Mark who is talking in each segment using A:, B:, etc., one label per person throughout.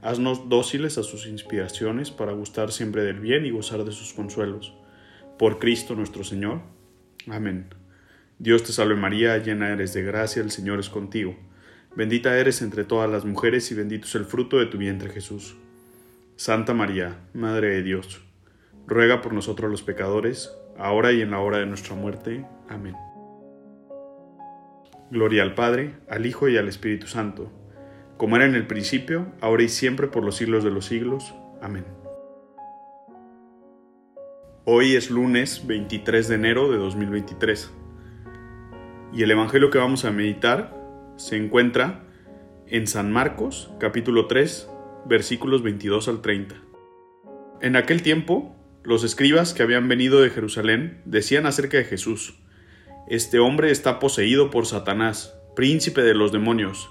A: Haznos dóciles a sus inspiraciones para gustar siempre del bien y gozar de sus consuelos. Por Cristo nuestro Señor. Amén. Dios te salve María, llena eres de gracia, el Señor es contigo. Bendita eres entre todas las mujeres y bendito es el fruto de tu vientre Jesús. Santa María, Madre de Dios, ruega por nosotros los pecadores, ahora y en la hora de nuestra muerte. Amén. Gloria al Padre, al Hijo y al Espíritu Santo como era en el principio, ahora y siempre por los siglos de los siglos. Amén. Hoy es lunes 23 de enero de 2023 y el Evangelio que vamos a meditar se encuentra en San Marcos capítulo 3 versículos 22 al 30. En aquel tiempo, los escribas que habían venido de Jerusalén decían acerca de Jesús, Este hombre está poseído por Satanás, príncipe de los demonios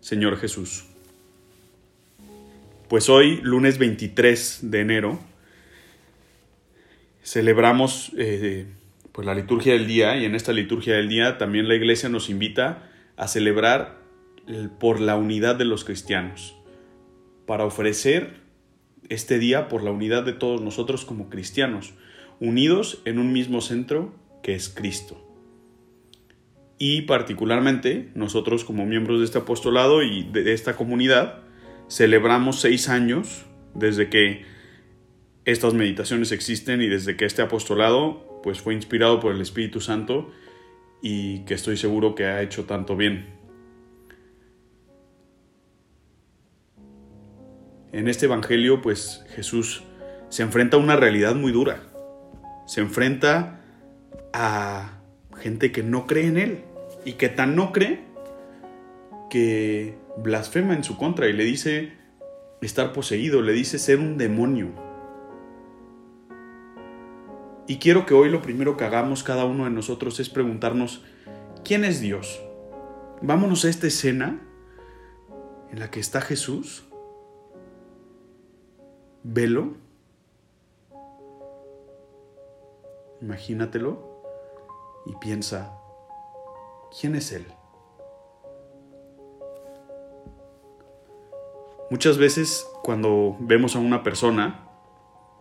A: Señor Jesús. Pues hoy, lunes 23 de enero, celebramos eh, pues la liturgia del día y en esta liturgia del día también la iglesia nos invita a celebrar por la unidad de los cristianos, para ofrecer este día por la unidad de todos nosotros como cristianos, unidos en un mismo centro que es Cristo y particularmente nosotros como miembros de este apostolado y de esta comunidad celebramos seis años desde que estas meditaciones existen y desde que este apostolado pues fue inspirado por el Espíritu Santo y que estoy seguro que ha hecho tanto bien. En este evangelio pues Jesús se enfrenta a una realidad muy dura. Se enfrenta a gente que no cree en él y que tan no cree que blasfema en su contra y le dice estar poseído, le dice ser un demonio. Y quiero que hoy lo primero que hagamos cada uno de nosotros es preguntarnos, ¿quién es Dios? Vámonos a esta escena en la que está Jesús. Velo. Imagínatelo y piensa, ¿Quién es Él? Muchas veces cuando vemos a una persona,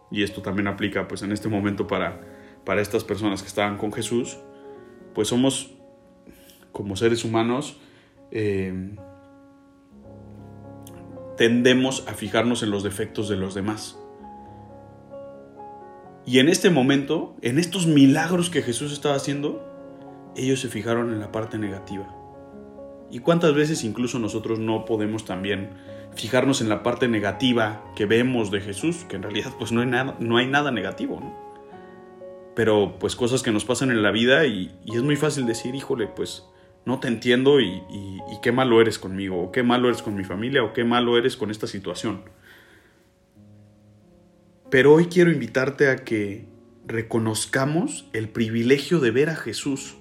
A: y esto también aplica pues en este momento para, para estas personas que estaban con Jesús, pues somos como seres humanos, eh, tendemos a fijarnos en los defectos de los demás. Y en este momento, en estos milagros que Jesús estaba haciendo, ellos se fijaron en la parte negativa. ¿Y cuántas veces incluso nosotros no podemos también fijarnos en la parte negativa que vemos de Jesús, que en realidad pues no hay nada, no hay nada negativo, ¿no? Pero pues cosas que nos pasan en la vida y, es muy fácil decir, híjole, pues no te entiendo y, y, qué malo eres conmigo, o qué malo eres con mi familia, o qué malo eres con esta situación. Pero hoy quiero invitarte a que reconozcamos el privilegio de ver a Jesús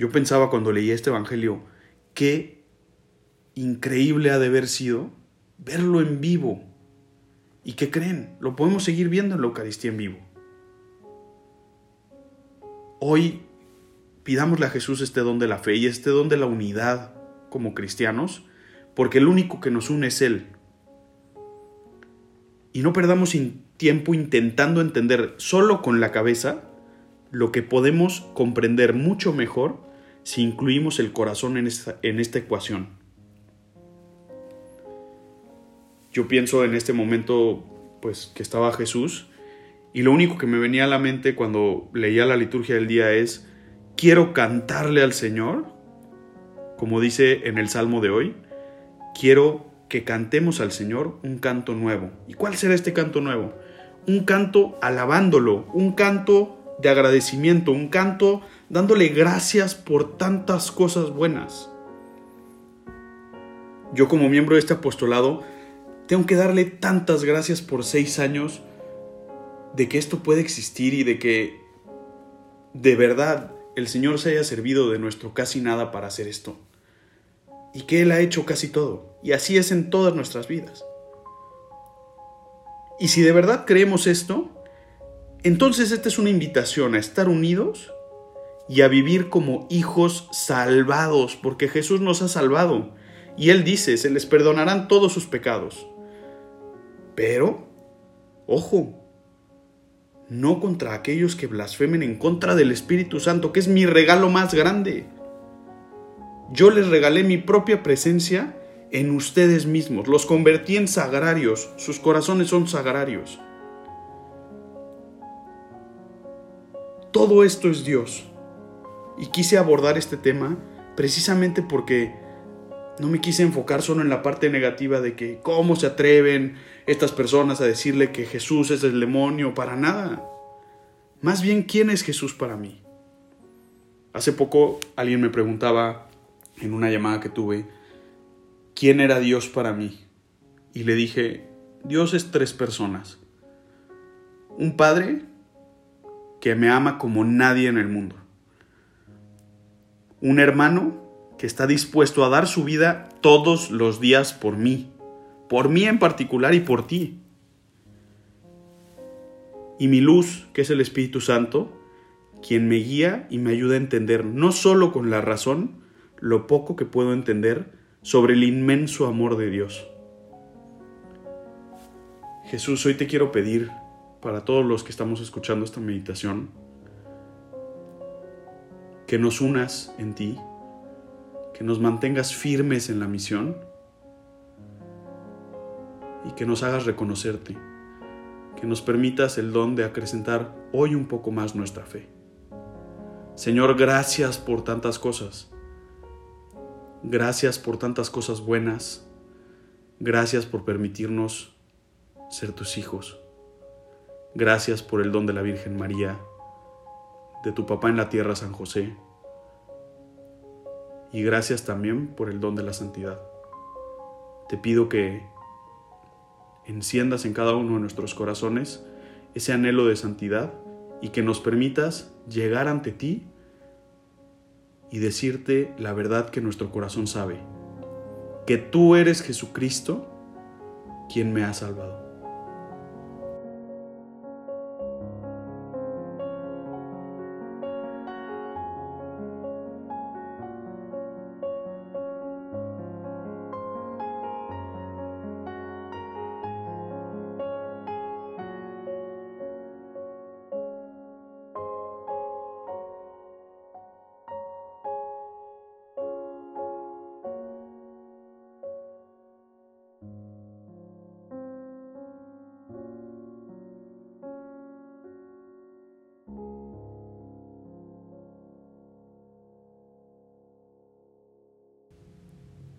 A: yo pensaba cuando leía este Evangelio, qué increíble ha de haber sido verlo en vivo, ¿Y qué creen? Lo podemos seguir viendo en la Eucaristía en vivo. Hoy pidámosle a Jesús este don de la fe y este don de la unidad como cristianos, porque el único que nos une es Él. Y no perdamos tiempo intentando entender solo con la cabeza lo que podemos comprender mucho mejor si incluimos el corazón en esta, en esta ecuación. Yo pienso en este momento pues que estaba Jesús y lo único que me venía a la mente cuando leía la liturgia del día es quiero cantarle al Señor, como dice en el Salmo de hoy, quiero que cantemos al Señor un canto nuevo. ¿Y cuál será este canto nuevo? Un canto alabándolo, un canto de agradecimiento, un canto dándole gracias por tantas cosas buenas. Yo como miembro de este apostolado tengo que darle tantas gracias por seis años de que esto puede existir y de que de verdad el Señor se haya servido de nuestro casi nada para hacer esto. Y que Él ha hecho casi todo. Y así es en todas nuestras vidas. Y si de verdad creemos esto, entonces esta es una invitación a estar unidos y a vivir como hijos salvados, porque Jesús nos ha salvado. Y Él dice, se les perdonarán todos sus pecados. Pero, ojo, no contra aquellos que blasfemen en contra del Espíritu Santo, que es mi regalo más grande. Yo les regalé mi propia presencia en ustedes mismos, los convertí en sagrarios, sus corazones son sagrarios. Todo esto es Dios. Y quise abordar este tema precisamente porque no me quise enfocar solo en la parte negativa de que cómo se atreven estas personas a decirle que Jesús es el demonio, para nada. Más bien, ¿quién es Jesús para mí? Hace poco alguien me preguntaba en una llamada que tuve, ¿quién era Dios para mí? Y le dije, Dios es tres personas. Un padre que me ama como nadie en el mundo un hermano que está dispuesto a dar su vida todos los días por mí, por mí en particular y por ti. Y mi luz, que es el Espíritu Santo, quien me guía y me ayuda a entender, no solo con la razón, lo poco que puedo entender sobre el inmenso amor de Dios. Jesús, hoy te quiero pedir, para todos los que estamos escuchando esta meditación, que nos unas en ti, que nos mantengas firmes en la misión y que nos hagas reconocerte, que nos permitas el don de acrecentar hoy un poco más nuestra fe. Señor, gracias por tantas cosas. Gracias por tantas cosas buenas. Gracias por permitirnos ser tus hijos. Gracias por el don de la Virgen María de tu papá en la tierra, San José. Y gracias también por el don de la santidad. Te pido que enciendas en cada uno de nuestros corazones ese anhelo de santidad y que nos permitas llegar ante ti y decirte la verdad que nuestro corazón sabe, que tú eres Jesucristo quien me ha salvado.